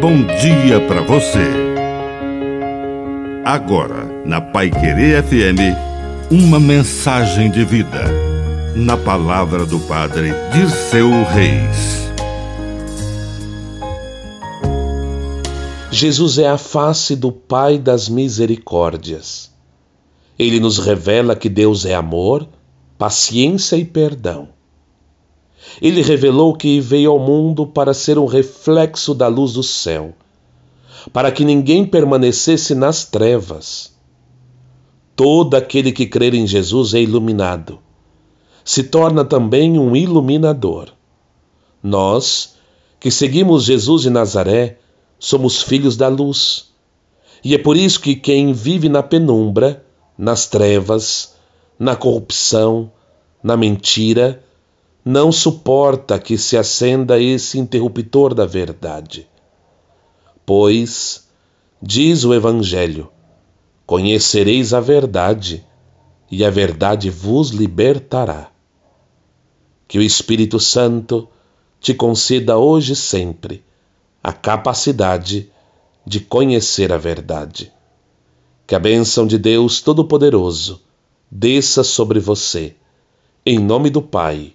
bom dia para você. Agora, na Pai Querer FM, uma mensagem de vida. Na palavra do Padre Dirceu Reis. Jesus é a face do Pai das misericórdias. Ele nos revela que Deus é amor, paciência e perdão. Ele revelou que veio ao mundo para ser um reflexo da luz do céu, para que ninguém permanecesse nas trevas. Todo aquele que crer em Jesus é iluminado, se torna também um iluminador. Nós, que seguimos Jesus de Nazaré, somos filhos da luz. E é por isso que quem vive na penumbra, nas trevas, na corrupção, na mentira, não suporta que se acenda esse interruptor da verdade. Pois, diz o Evangelho, conhecereis a verdade, e a verdade vos libertará. Que o Espírito Santo te conceda hoje e sempre a capacidade de conhecer a verdade. Que a bênção de Deus Todo-Poderoso desça sobre você, em nome do Pai